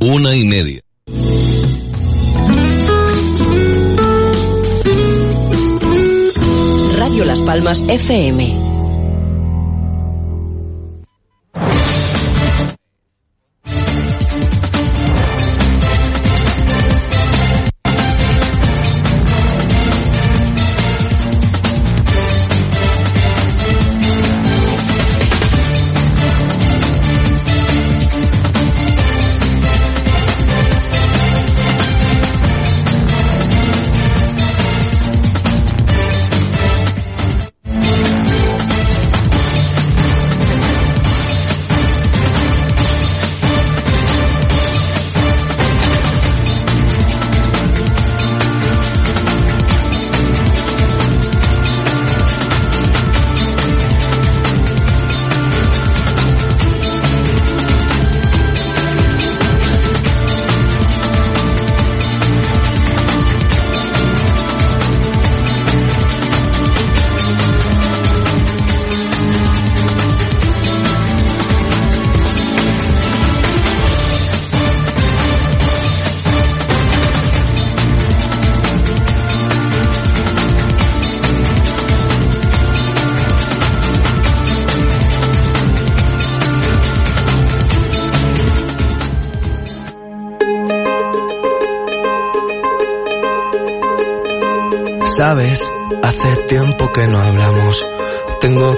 Una y media. Radio Las Palmas FM.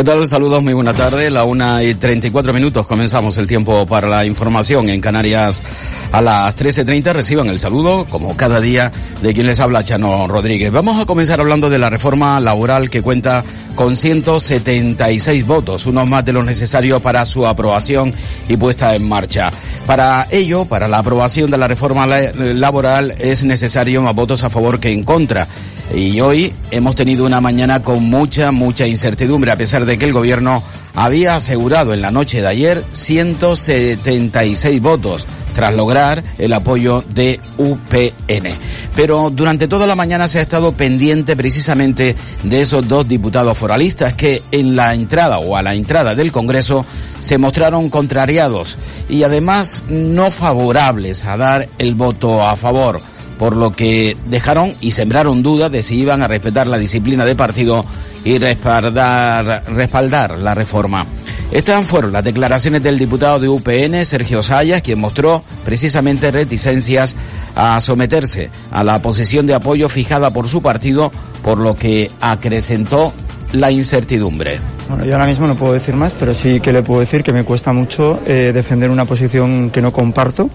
¿Qué tal? Saludos, muy buena tarde. La una y treinta y cuatro minutos comenzamos el tiempo para la información en Canarias a las 13.30 reciban el saludo, como cada día, de quien les habla Chano Rodríguez. Vamos a comenzar hablando de la reforma laboral que cuenta con 176 votos, uno más de lo necesario para su aprobación y puesta en marcha. Para ello, para la aprobación de la reforma laboral es necesario más votos a favor que en contra. Y hoy hemos tenido una mañana con mucha, mucha incertidumbre, a pesar de que el gobierno había asegurado en la noche de ayer 176 votos tras lograr el apoyo de UPN. Pero durante toda la mañana se ha estado pendiente precisamente de esos dos diputados foralistas que en la entrada o a la entrada del Congreso se mostraron contrariados y además no favorables a dar el voto a favor por lo que dejaron y sembraron dudas de si iban a respetar la disciplina de partido y respaldar, respaldar la reforma. Estas fueron las declaraciones del diputado de UPN, Sergio Sayas, quien mostró precisamente reticencias a someterse a la posición de apoyo fijada por su partido, por lo que acrecentó la incertidumbre. Bueno, yo ahora mismo no puedo decir más, pero sí que le puedo decir que me cuesta mucho eh, defender una posición que no comparto.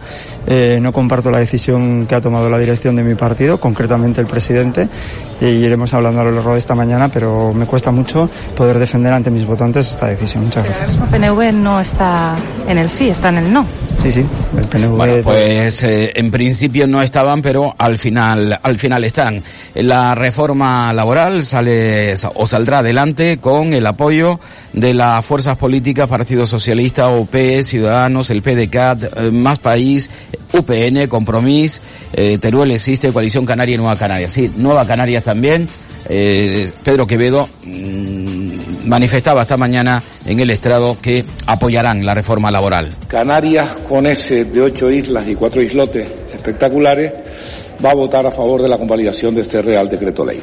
Eh, no comparto la decisión que ha tomado la dirección de mi partido, concretamente el presidente, y iremos hablando a lo largo de esta mañana, pero me cuesta mucho poder defender ante mis votantes esta decisión. Muchas gracias. El PNV no está en el sí, está en el no. Sí, sí, el PNV. Bueno, pues eh, en principio no estaban, pero al final, al final están. La reforma laboral sale o saldrá adelante con el apoyo de las fuerzas políticas, Partido Socialista, OP, Ciudadanos, el PDCAT, eh, Más País, UPN, Compromís, eh, Teruel existe, Coalición Canaria y Nueva Canaria. Sí, Nueva Canarias también. Eh, Pedro Quevedo mm, manifestaba esta mañana en el estrado que apoyarán la reforma laboral. Canarias, con ese de ocho islas y cuatro islotes espectaculares, va a votar a favor de la convalidación de este Real Decreto Ley.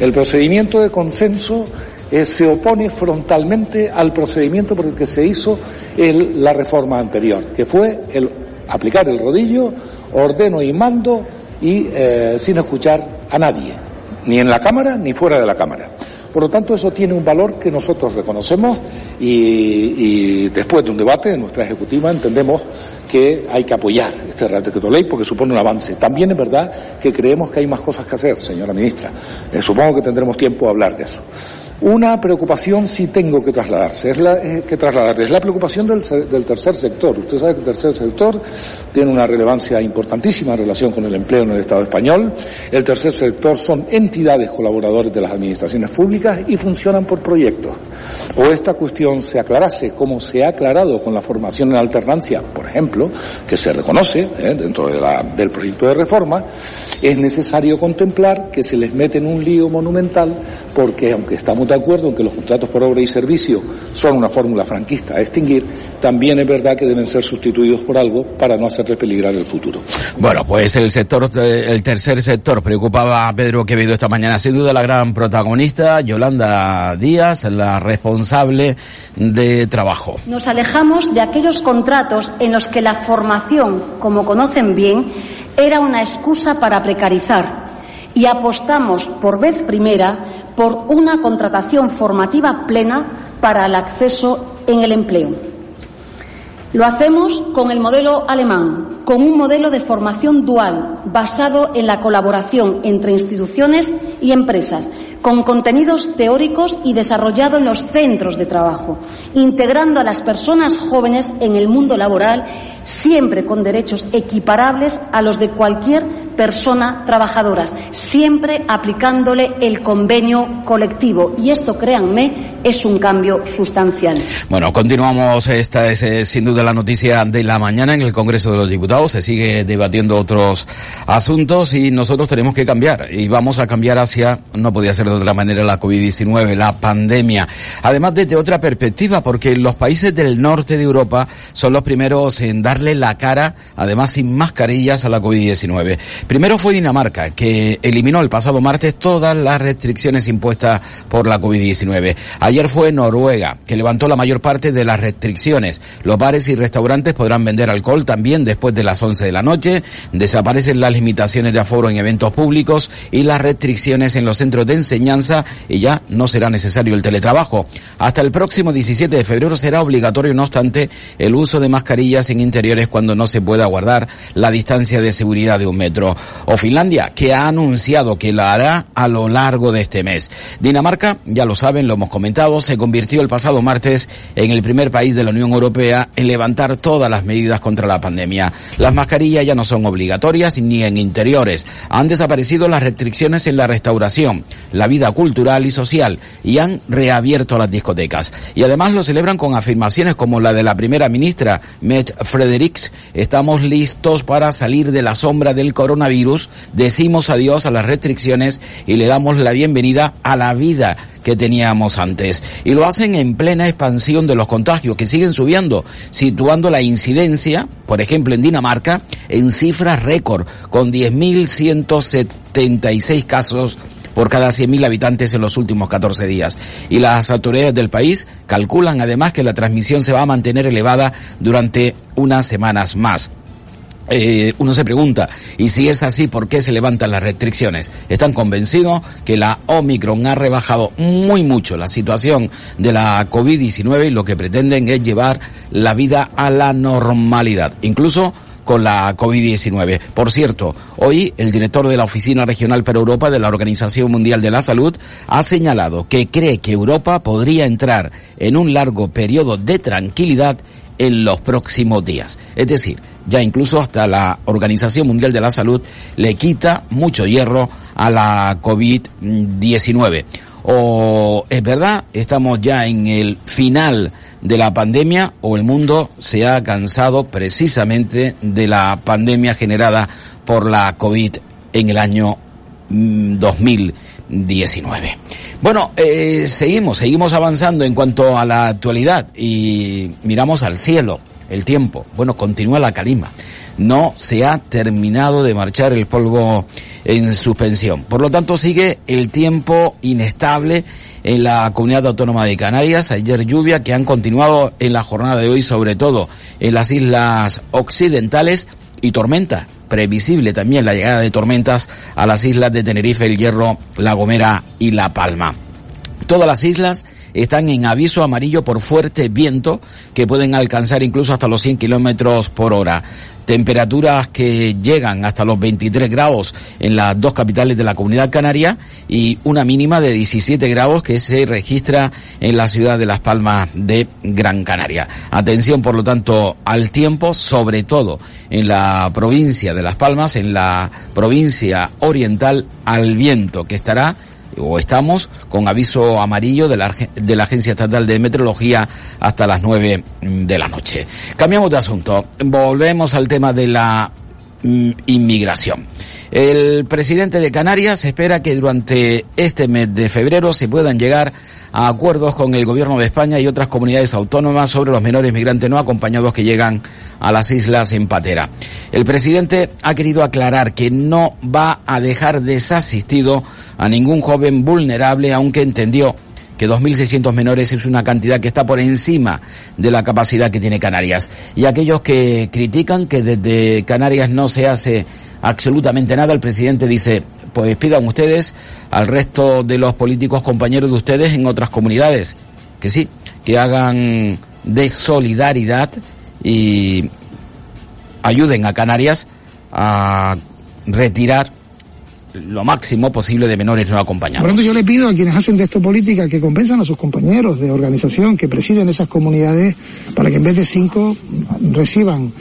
El procedimiento de consenso eh, se opone frontalmente al procedimiento por el que se hizo la reforma anterior, que fue el aplicar el rodillo, ordeno y mando y eh, sin escuchar a nadie, ni en la Cámara ni fuera de la Cámara. Por lo tanto, eso tiene un valor que nosotros reconocemos y, y después de un debate en nuestra ejecutiva entendemos que hay que apoyar este Real Ley porque supone un avance. También es verdad que creemos que hay más cosas que hacer, señora ministra. Eh, supongo que tendremos tiempo a hablar de eso. Una preocupación sí tengo que trasladarse, es la, eh, que es la preocupación del, del tercer sector. Usted sabe que el tercer sector tiene una relevancia importantísima en relación con el empleo en el Estado español. El tercer sector son entidades colaboradores de las administraciones públicas y funcionan por proyectos. O esta cuestión se aclarase, como se ha aclarado con la formación en alternancia, por ejemplo, que se reconoce eh, dentro de la- del proyecto de reforma, es necesario contemplar que se les mete en un lío monumental porque aunque estamos de acuerdo en que los contratos por obra y servicio son una fórmula franquista a extinguir, también es verdad que deben ser sustituidos por algo para no hacerle peligrar el futuro. Bueno, pues el sector, eh, el tercer sector preocupaba a Pedro Quevedo esta mañana. Sin duda la gran protagonista, Yolanda Díaz, la responsable de trabajo. Nos alejamos de aquellos contratos en los que la formación, como conocen bien, era una excusa para precarizar y apostamos por vez primera por una contratación formativa plena para el acceso en el empleo. Lo hacemos con el modelo alemán, con un modelo de formación dual basado en la colaboración entre instituciones y empresas, con contenidos teóricos y desarrollado en los centros de trabajo, integrando a las personas jóvenes en el mundo laboral, siempre con derechos equiparables a los de cualquier persona trabajadora, siempre aplicándole el convenio colectivo. Y esto, créanme, es un cambio sustancial. Bueno, continuamos. Esta es eh, sin duda la noticia de la mañana en el Congreso de los Diputados. Se sigue debatiendo otros asuntos y nosotros tenemos que cambiar. Y vamos a cambiar hacia, no podía ser de otra manera, la COVID-19, la pandemia. Además, desde otra perspectiva, porque los países del norte de Europa son los primeros en darle la cara, además sin mascarillas, a la COVID-19. Primero fue Dinamarca, que eliminó el pasado martes todas las restricciones impuestas por la COVID-19. Ayer fue Noruega, que levantó la mayor parte de las restricciones. Los bares y restaurantes podrán vender alcohol también después de las 11 de la noche. Desaparecen las limitaciones de aforo en eventos públicos y las restricciones en los centros de enseñanza y ya no será necesario el teletrabajo. Hasta el próximo 17 de febrero será obligatorio, no obstante, el uso de mascarillas en interiores cuando no se pueda guardar la distancia de seguridad de un metro. O Finlandia, que ha anunciado que la hará a lo largo de este mes. Dinamarca, ya lo saben, lo hemos comentado, se convirtió el pasado martes en el primer país de la Unión Europea en levantar todas las medidas contra la pandemia. Las mascarillas ya no son obligatorias ni en interiores. Han desaparecido las restricciones en la restauración, la vida cultural y social y han reabierto las discotecas. Y además lo celebran con afirmaciones como la de la primera ministra, Frederiksen Fredericks, estamos listos para salir de la sombra del coronavirus, decimos adiós a las restricciones y le damos la bienvenida a la vida que teníamos antes. Y lo hacen en plena expansión de los contagios que siguen subiendo, situando la incidencia, por ejemplo en Dinamarca, en cifras récord, con 10.176 casos por cada 100.000 habitantes en los últimos 14 días. Y las autoridades del país calculan además que la transmisión se va a mantener elevada durante unas semanas más. Eh, uno se pregunta, y si es así, ¿por qué se levantan las restricciones? Están convencidos que la Omicron ha rebajado muy mucho la situación de la COVID-19 y lo que pretenden es llevar la vida a la normalidad. Incluso con la COVID-19. Por cierto, hoy el director de la Oficina Regional para Europa de la Organización Mundial de la Salud ha señalado que cree que Europa podría entrar en un largo periodo de tranquilidad en los próximos días. Es decir, ya incluso hasta la Organización Mundial de la Salud le quita mucho hierro a la COVID-19. O es verdad, estamos ya en el final de la pandemia o el mundo se ha cansado precisamente de la pandemia generada por la COVID en el año 2019. Mm, bueno, eh, seguimos, seguimos avanzando en cuanto a la actualidad y miramos al cielo, el tiempo. Bueno, continúa la calima. No se ha terminado de marchar el polvo en suspensión. Por lo tanto, sigue el tiempo inestable en la comunidad autónoma de Canarias. Ayer lluvia que han continuado en la jornada de hoy, sobre todo en las islas occidentales y tormenta. Previsible también la llegada de tormentas a las islas de Tenerife, El Hierro, La Gomera y La Palma. Todas las islas están en aviso amarillo por fuerte viento que pueden alcanzar incluso hasta los 100 kilómetros por hora. Temperaturas que llegan hasta los 23 grados en las dos capitales de la comunidad canaria y una mínima de 17 grados que se registra en la ciudad de Las Palmas de Gran Canaria. Atención, por lo tanto, al tiempo, sobre todo en la provincia de Las Palmas, en la provincia oriental, al viento que estará o estamos con aviso amarillo de la, de la Agencia Estatal de Meteorología hasta las 9 de la noche. Cambiamos de asunto. Volvemos al tema de la mm, inmigración. El presidente de Canarias espera que durante este mes de febrero se puedan llegar a acuerdos con el gobierno de España y otras comunidades autónomas sobre los menores migrantes no acompañados que llegan a las islas en patera. El presidente ha querido aclarar que no va a dejar desasistido a ningún joven vulnerable, aunque entendió que 2.600 menores es una cantidad que está por encima de la capacidad que tiene Canarias. Y aquellos que critican que desde Canarias no se hace absolutamente nada, el presidente dice, pues pidan ustedes al resto de los políticos compañeros de ustedes en otras comunidades, que sí, que hagan de solidaridad y ayuden a Canarias a retirar lo máximo posible de menores no acompañados. Por tanto, yo le pido a quienes hacen de esto política que compensan a sus compañeros de organización que presiden esas comunidades para que en vez de cinco reciban,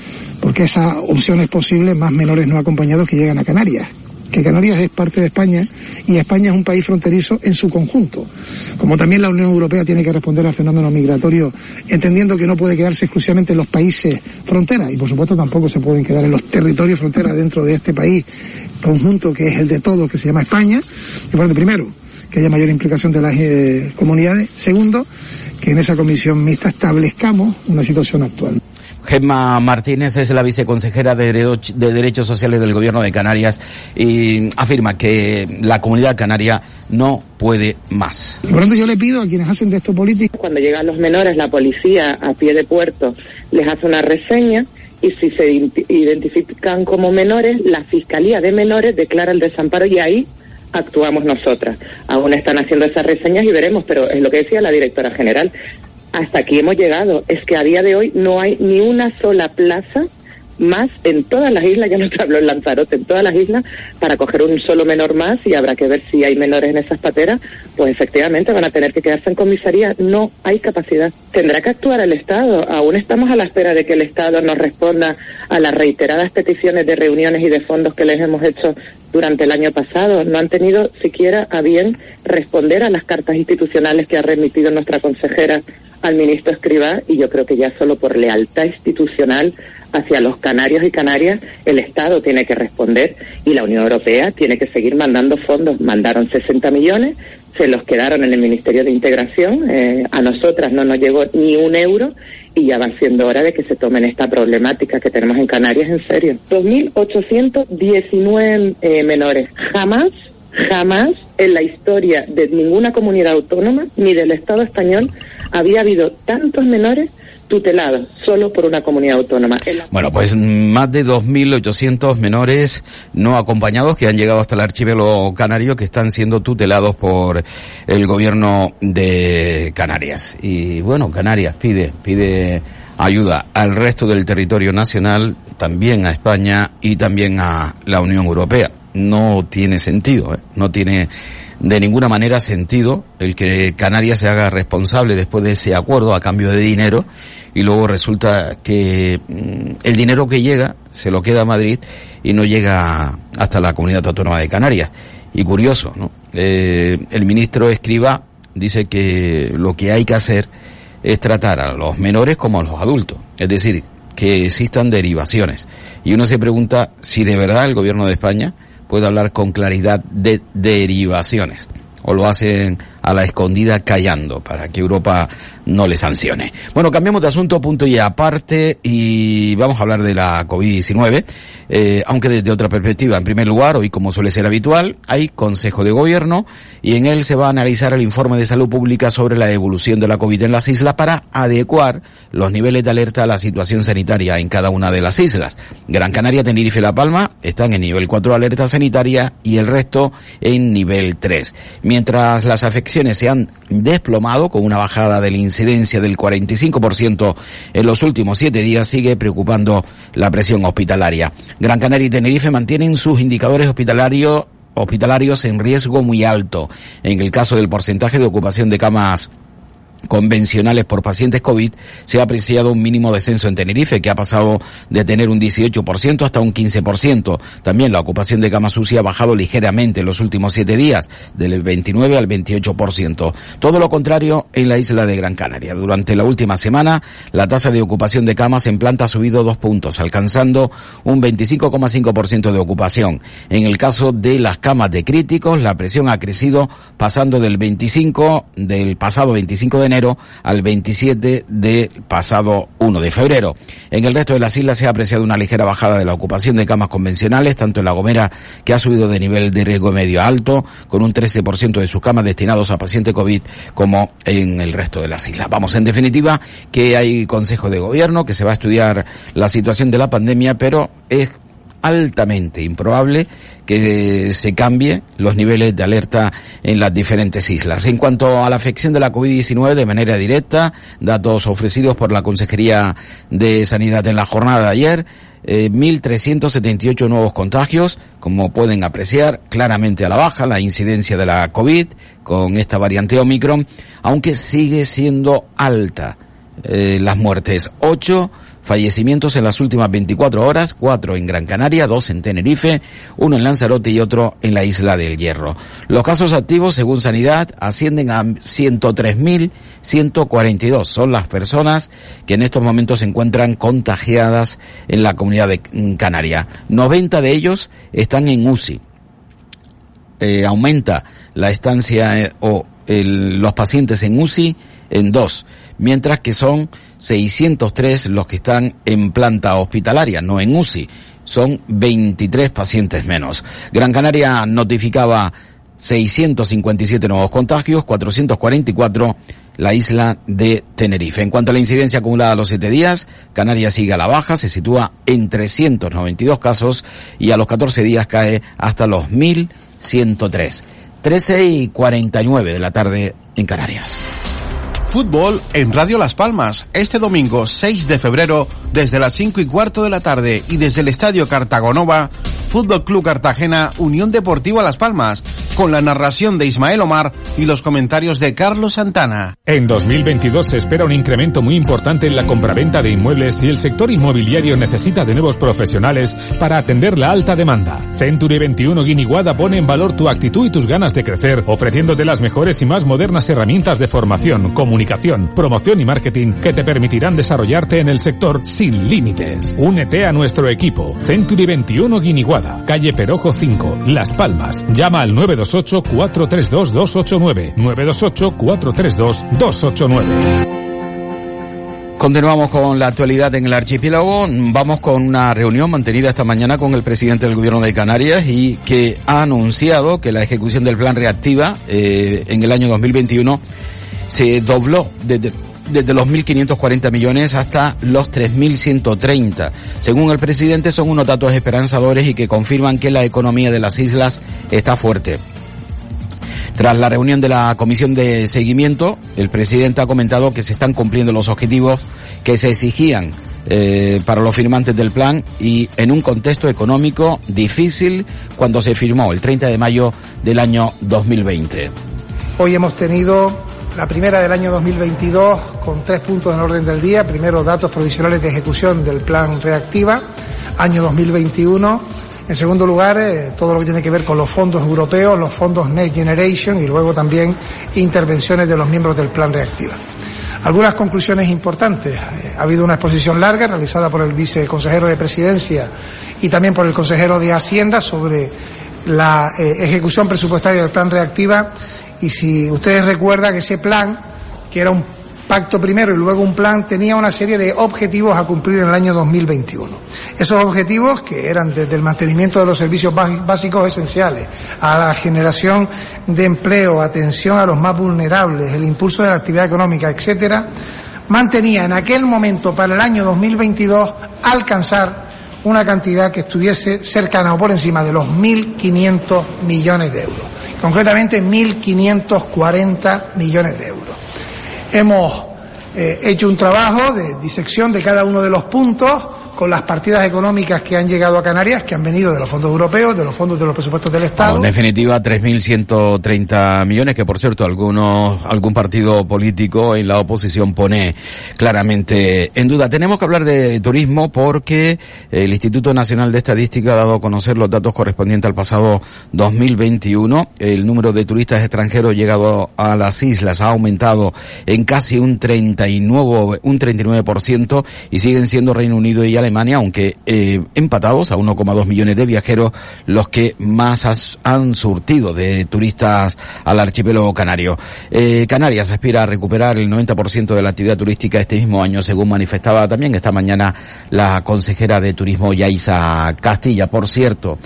porque esa opción es posible, más menores no acompañados que llegan a Canarias que Canarias es parte de España y España es un país fronterizo en su conjunto. Como también la Unión Europea tiene que responder al fenómeno migratorio, entendiendo que no puede quedarse exclusivamente en los países fronteras y por supuesto tampoco se pueden quedar en los territorios fronteras dentro de este país conjunto que es el de todos, que se llama España. Y por primero, que haya mayor implicación de las eh, comunidades. Segundo, que en esa comisión mixta establezcamos una situación actual. Gemma Martínez es la viceconsejera de, de, Derechos Sociales del Gobierno de Canarias y afirma que la comunidad canaria no puede más. Por lo tanto, yo le pido a quienes hacen de esto política. Cuando llegan los menores, la policía a pie de puerto les hace una reseña y si se identifican como menores, la Fiscalía de Menores declara el desamparo y ahí actuamos nosotras. Aún están haciendo esas reseñas y veremos, pero es lo que decía la directora general. Hasta aquí hemos llegado. Es que a día de hoy no hay ni una sola plaza más en todas las islas, ya no te hablo en Lanzarote, en todas las islas, para coger un solo menor más y habrá que ver si hay menores en esas pateras, pues efectivamente van a tener que quedarse en comisaría. No hay capacidad. Tendrá que actuar el Estado. Aún estamos a la espera de que el Estado nos responda a las reiteradas peticiones de reuniones y de fondos que les hemos hecho durante el año pasado. No han tenido siquiera a bien responder a las cartas institucionales que ha remitido nuestra consejera al ministro Escribá y yo creo que ya solo por lealtad institucional hacia los canarios y canarias el Estado tiene que responder y la Unión Europea tiene que seguir mandando fondos. Mandaron 60 millones, se los quedaron en el Ministerio de Integración, eh, a nosotras no nos llegó ni un euro y ya va siendo hora de que se tomen esta problemática que tenemos en Canarias en serio. 2.819 eh, menores. Jamás, jamás en la historia de ninguna comunidad autónoma ni del Estado español había habido tantos menores tutelados solo por una comunidad autónoma. Bueno, pues más de 2.800 menores no acompañados que han llegado hasta el archivelo canario que están siendo tutelados por el gobierno de Canarias. Y bueno, Canarias pide, pide ayuda al resto del territorio nacional, también a España y también a la Unión Europea. No tiene sentido, ¿eh? no tiene de ninguna manera sentido el que Canarias se haga responsable después de ese acuerdo a cambio de dinero y luego resulta que mm, el dinero que llega se lo queda a Madrid y no llega hasta la comunidad autónoma de Canarias. Y curioso, ¿no? Eh, el ministro Escriba dice que lo que hay que hacer es tratar a los menores como a los adultos, es decir, que existan derivaciones. Y uno se pregunta si de verdad el gobierno de España puede hablar con claridad de derivaciones o lo hacen a la escondida callando para que Europa no le sancione. Bueno, cambiamos de asunto, punto y aparte, y vamos a hablar de la COVID-19, eh, aunque desde otra perspectiva. En primer lugar, hoy como suele ser habitual, hay Consejo de Gobierno y en él se va a analizar el informe de salud pública sobre la evolución de la COVID en las islas para adecuar los niveles de alerta a la situación sanitaria en cada una de las islas. Gran Canaria, Tenerife y La Palma están en nivel 4 de alerta sanitaria y el resto en nivel 3. Mientras las afecciones se han desplomado con una bajada de la incidencia del 45% en los últimos siete días, sigue preocupando la presión hospitalaria. Gran Canaria y Tenerife mantienen sus indicadores hospitalarios hospitalarios en riesgo muy alto. En el caso del porcentaje de ocupación de camas convencionales por pacientes COVID, se ha apreciado un mínimo descenso en Tenerife, que ha pasado de tener un 18% hasta un 15%. También la ocupación de cama sucia ha bajado ligeramente en los últimos siete días, del 29 al 28%. Todo lo contrario en la isla de Gran Canaria. Durante la última semana, la tasa de ocupación de camas en planta ha subido dos puntos, alcanzando un 25,5% de ocupación. En el caso de las camas de críticos, la presión ha crecido pasando del 25 del pasado 25 de enero al 27 del pasado 1 de febrero. En el resto de las islas se ha apreciado una ligera bajada de la ocupación de camas convencionales, tanto en La Gomera, que ha subido de nivel de riesgo medio alto, con un 13% de sus camas destinados a pacientes COVID, como en el resto de las islas. Vamos, en definitiva, que hay Consejo de Gobierno, que se va a estudiar la situación de la pandemia, pero es altamente improbable que se cambie los niveles de alerta en las diferentes islas. En cuanto a la afección de la COVID-19 de manera directa, datos ofrecidos por la Consejería de Sanidad en la jornada de ayer, 1.378 eh, nuevos contagios, como pueden apreciar, claramente a la baja la incidencia de la COVID con esta variante Omicron, aunque sigue siendo alta eh, las muertes. 8 Fallecimientos en las últimas 24 horas, cuatro en Gran Canaria, dos en Tenerife, uno en Lanzarote y otro en la isla del Hierro. Los casos activos, según Sanidad, ascienden a 103.142. Son las personas que en estos momentos se encuentran contagiadas en la comunidad de Canaria. 90 de ellos están en UCI. Eh, aumenta la estancia eh, o los pacientes en UCI en dos, mientras que son 603 los que están en planta hospitalaria, no en UCI. Son 23 pacientes menos. Gran Canaria notificaba 657 nuevos contagios, 444 la isla de Tenerife. En cuanto a la incidencia acumulada a los siete días, Canarias sigue a la baja, se sitúa en 392 casos y a los 14 días cae hasta los 1103. 13 y 49 de la tarde en Canarias. Fútbol en Radio Las Palmas, este domingo 6 de febrero, desde las 5 y cuarto de la tarde y desde el Estadio Cartagonova, Fútbol Club Cartagena, Unión Deportiva Las Palmas, con la narración de Ismael Omar y los comentarios de Carlos Santana. En 2022 se espera un incremento muy importante en la compraventa de inmuebles y el sector inmobiliario necesita de nuevos profesionales para atender la alta demanda. Century 21 Guiniguada pone en valor tu actitud y tus ganas de crecer, ofreciéndote las mejores y más modernas herramientas de formación, comunicación, promoción y marketing que te permitirán desarrollarte en el sector sin límites. Únete a nuestro equipo. Century 21 Guiniguada, calle Perojo 5, Las Palmas. Llama al 928 432 289. 928 432 289. Continuamos con la actualidad en el archipiélago. Vamos con una reunión mantenida esta mañana con el presidente del gobierno de Canarias y que ha anunciado que la ejecución del plan reactiva eh, en el año 2021 se dobló desde, desde los 1.540 millones hasta los 3.130. Según el presidente son unos datos esperanzadores y que confirman que la economía de las islas está fuerte. Tras la reunión de la comisión de seguimiento, el presidente ha comentado que se están cumpliendo los objetivos que se exigían eh, para los firmantes del plan y en un contexto económico difícil cuando se firmó el 30 de mayo del año 2020. Hoy hemos tenido la primera del año 2022 con tres puntos en orden del día. Primero, datos provisionales de ejecución del plan Reactiva, año 2021 en segundo lugar, eh, todo lo que tiene que ver con los fondos europeos, los fondos Next Generation y luego también intervenciones de los miembros del Plan Reactiva. Algunas conclusiones importantes. Eh, ha habido una exposición larga realizada por el viceconsejero de Presidencia y también por el consejero de Hacienda sobre la eh, ejecución presupuestaria del Plan Reactiva y si ustedes recuerdan ese plan, que era un pacto primero y luego un plan, tenía una serie de objetivos a cumplir en el año 2021. Esos objetivos, que eran desde el mantenimiento de los servicios básicos esenciales, a la generación de empleo, atención a los más vulnerables, el impulso de la actividad económica, etcétera, mantenía en aquel momento para el año 2022 alcanzar una cantidad que estuviese cercana o por encima de los 1.500 millones de euros, concretamente 1.540 millones de euros. Hemos eh, hecho un trabajo de disección de cada uno de los puntos con las partidas económicas que han llegado a Canarias, que han venido de los fondos europeos, de los fondos de los presupuestos del Estado. en definitiva, 3.130 millones, que por cierto, algunos, algún partido político en la oposición pone claramente en duda. Tenemos que hablar de turismo porque el Instituto Nacional de Estadística ha dado a conocer los datos correspondientes al pasado 2021. El número de turistas extranjeros llegado a las islas ha aumentado en casi un 39, un 39% y siguen siendo Reino Unido y Alemania, aunque eh, empatados a 1,2 millones de viajeros, los que más han surtido de turistas al archipiélago canario. Eh, Canarias aspira a recuperar el 90% de la actividad turística este mismo año, según manifestaba también esta mañana la consejera de Turismo Yaisa Castilla. Por cierto,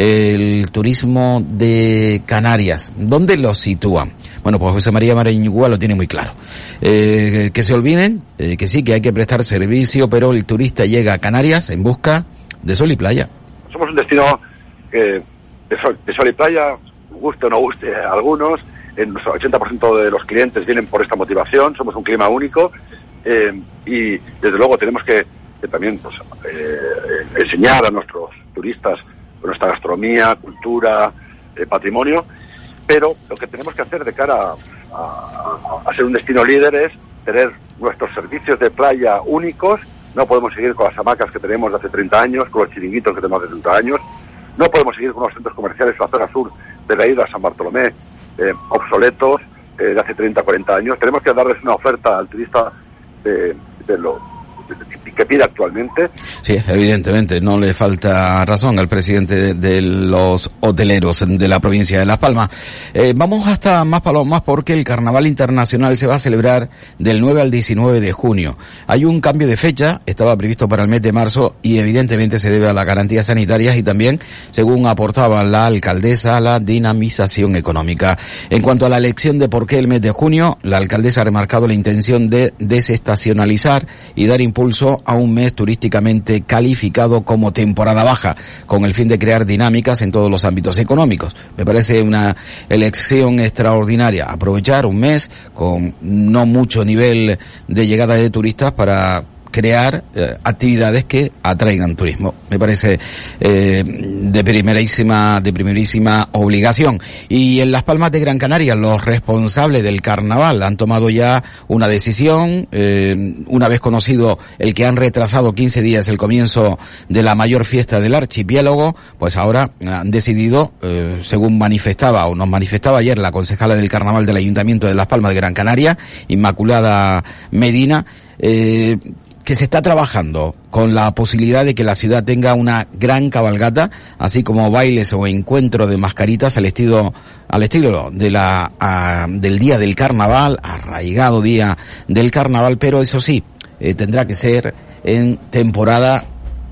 el turismo de Canarias, ¿dónde lo sitúan? Bueno, pues José María Mariñugua lo tiene muy claro. Eh, que se olviden eh, que sí, que hay que prestar servicio, pero el turista llega a Canarias en busca de sol y playa. Somos un destino eh, de, sol, y playa, guste o no guste a algunos. El 80% de los clientes vienen por esta motivación. Somos un clima único y desde luego tenemos que, también pues, enseñar a nuestros turistas nuestra gastronomía, cultura, patrimonio pero lo que tenemos que hacer de cara a, ser un destino líder es tener nuestros servicios de playa únicos. No podemos seguir con las hamacas que tenemos de hace 30 años, con los chiringuitos que tenemos de 30 años. No podemos seguir con los centros comerciales en la zona sur de la isla San Bartolomé eh, obsoletos eh, de hace 30, 40 años. Tenemos que darles una oferta al turista de lo que pide actualmente. Sí, evidentemente, no le falta razón al presidente de, los hoteleros de la provincia de Las Palmas. Eh, vamos hasta más palomas porque el Carnaval Internacional se va a celebrar del 9 al 19 de junio. Hay un cambio de fecha, estaba previsto para el mes de marzo y evidentemente se debe a las garantías sanitarias y también, según aportaba la alcaldesa, a la dinamización económica. En cuanto a la elección de por qué el mes de junio, la alcaldesa ha remarcado la intención de desestacionalizar y dar impulso a un mes turísticamente calificado como temporada baja, con el fin de crear dinámicas en todos los ámbitos económicos. Me parece una elección extraordinaria, aprovechar un mes con no mucho nivel de llegada de turistas para crear eh, actividades que atraigan turismo. Me parece eh, de primerísima, de primerísima obligación. Y en Las Palmas de Gran Canaria, los responsables del carnaval han tomado ya una decisión, eh, una vez conocido el que han retrasado 15 días el comienzo de la mayor fiesta del archipiélago, pues ahora han decidido, según manifestaba o nos manifestaba ayer la concejala del carnaval del Ayuntamiento de Las Palmas de Gran Canaria, Inmaculada Medina, eh, que se está trabajando con la posibilidad de que la ciudad tenga una gran cabalgata, así como bailes o encuentros de mascaritas al estilo, al estilo de la, del día del carnaval, arraigado día del carnaval, pero eso sí, eh, tendrá que ser en temporada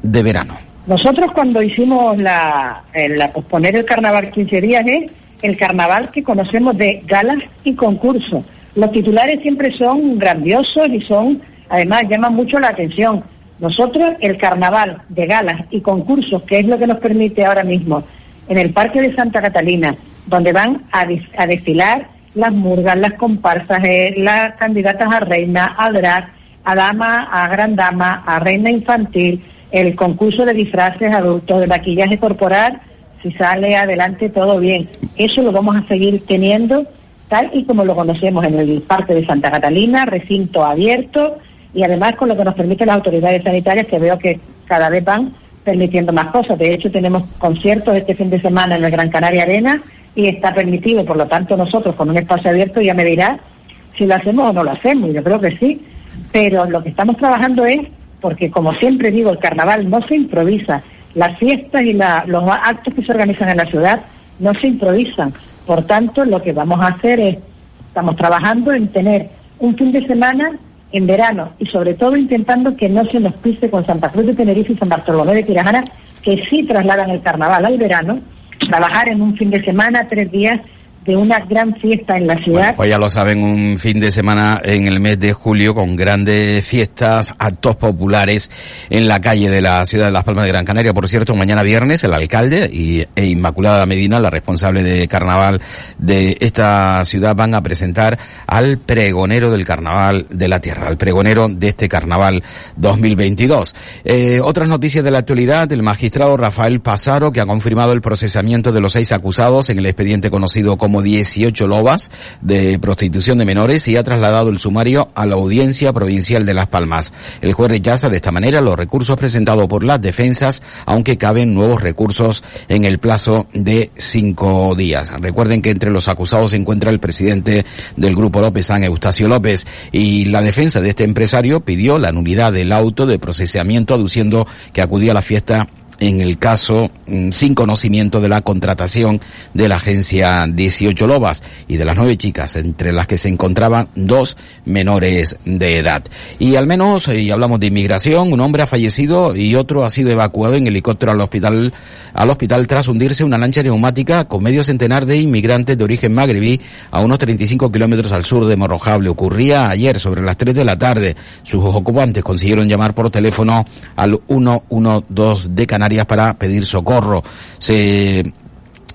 de verano. Nosotros cuando hicimos la, la posponer el carnaval 15 días es el carnaval que conocemos de galas y concursos. Los titulares siempre son grandiosos y son además llama mucho la atención. Nosotros el carnaval de galas y concursos, que es lo que nos permite ahora mismo en el Parque de Santa Catalina, donde van a, desfilar las murgas, las comparsas, eh, las candidatas a reina, a drag, a dama, a gran dama, a reina infantil, el concurso de disfraces adultos, de maquillaje corporal, si sale adelante todo bien. Eso lo vamos a seguir teniendo tal y como lo conocemos en el Parque de Santa Catalina, recinto abierto, y además con lo que nos permiten las autoridades sanitarias que veo que cada vez van permitiendo más cosas. De hecho, tenemos conciertos este fin de semana en el Gran Canaria Arena y está permitido, por lo tanto nosotros con un espacio abierto ya me dirá si lo hacemos o no lo hacemos, yo creo que sí, pero lo que estamos trabajando es, porque como siempre digo, el carnaval no se improvisa, las fiestas y los actos que se organizan en la ciudad no se improvisan, por tanto lo que vamos a hacer es, estamos trabajando en tener un fin de semana en verano y sobre todo intentando que no se nos pise con Santa Cruz de Tenerife y San Bartolomé de Tirajana, que sí trasladan el carnaval al verano, trabajar en un fin de semana, tres días de una gran fiesta en la ciudad. pues ya lo saben, un fin de semana en el mes de julio con grandes fiestas, actos populares en la calle de la ciudad de Las Palmas de Gran Canaria. Por cierto, mañana viernes el alcalde y, e Inmaculada Medina, la responsable de carnaval de esta ciudad, van a presentar al pregonero del carnaval de la tierra, al pregonero de este carnaval 2022. Eh, otras noticias de la actualidad, el magistrado Rafael Pasaro, que ha confirmado el procesamiento de los seis acusados en el expediente conocido como 18 lobas de prostitución de menores y ha trasladado el sumario a la Audiencia Provincial de Las Palmas. El juez rechaza de esta manera los recursos presentados por las defensas, aunque caben nuevos recursos en el plazo de cinco días. Recuerden que entre los acusados se encuentra el presidente del Grupo López, San Eustacio López, y la defensa de este empresario pidió la nulidad del auto de procesamiento aduciendo que acudía a la fiesta en el caso mm, sin conocimiento de la contratación de la agencia 18 Lobas y de las nueve chicas, entre las que se encontraban dos menores de edad. Y al menos, y hablamos de inmigración, un hombre ha fallecido y otro ha sido evacuado en helicóptero al hospital, al hospital tras hundirse una lancha neumática con medio centenar de inmigrantes de origen magrebí a unos 35 kilómetros al sur de Morrojable. Ocurría ayer sobre las 3 de la tarde. Sus ocupantes consiguieron llamar por teléfono al 112 de Canarias para pedir socorro. Se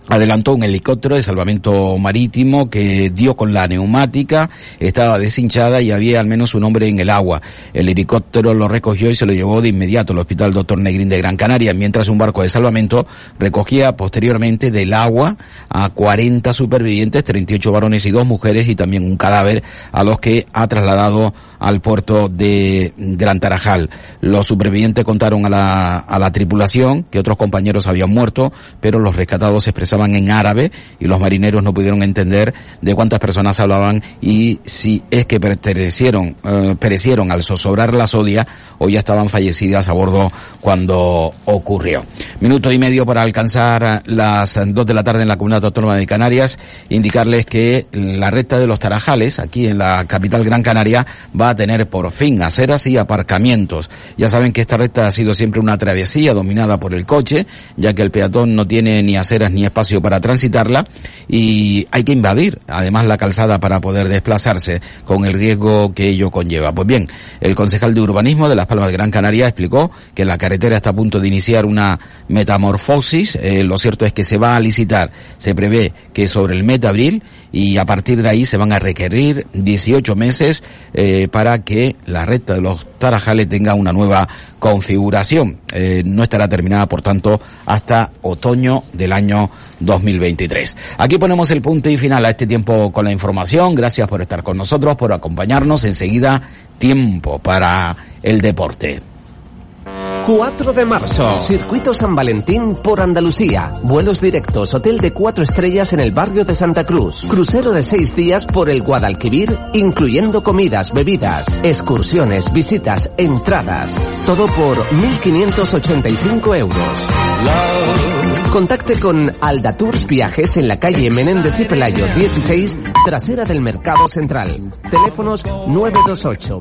adelantó un helicóptero de salvamento marítimo que dio con la neumática, estaba deshinchada y había al menos un hombre en el agua. El helicóptero lo recogió y se lo llevó de inmediato al Hospital Doctor Negrín de Gran Canaria, mientras un barco de salvamento recogía posteriormente del agua a 40 supervivientes, 38 varones y dos mujeres y también un cadáver a los que ha trasladado al puerto de Gran Tarajal. Los supervivientes contaron a la, a la tripulación que otros compañeros habían muerto, pero los rescatados expresaron en árabe y los marineros no pudieron entender de cuántas personas hablaban y si es que perecieron, eh, perecieron al zozobrar la sodia o ya estaban fallecidas a bordo cuando ocurrió. Minuto y medio para alcanzar las dos de la tarde en la Comunidad Autónoma de Canarias. Indicarles que la recta de los Tarajales, aquí en la capital Gran Canaria, va a tener por fin aceras y aparcamientos. Ya saben que esta recta ha sido siempre una travesía dominada por el coche, ya que el peatón no tiene ni aceras ni espacio para transitarla y hay que invadir además la calzada para poder desplazarse con el riesgo que ello conlleva. Pues bien, el concejal de urbanismo de Las Palmas de Gran Canaria explicó que la carretera está a punto de iniciar una metamorfosis. Eh, lo cierto es que se va a licitar, se prevé que sobre el mes de abril y a partir de ahí se van a requerir 18 meses eh, para que la recta de los Tarajales tenga una nueva configuración. Eh, no estará terminada, por tanto, hasta otoño del año 2023. Aquí ponemos el punto y final a este tiempo con la información. Gracias por estar con nosotros, por acompañarnos. Enseguida, tiempo para el deporte. 4 de marzo, Circuito San Valentín por Andalucía. Vuelos directos, hotel de 4 estrellas en el barrio de Santa Cruz. Crucero de 6 días por el Guadalquivir, incluyendo comidas, bebidas, excursiones, visitas, entradas. Todo por 1.585 euros. Contacte con Alda Tours Viajes en la calle Menéndez y Pelayo 16, trasera del Mercado Central. Teléfonos 928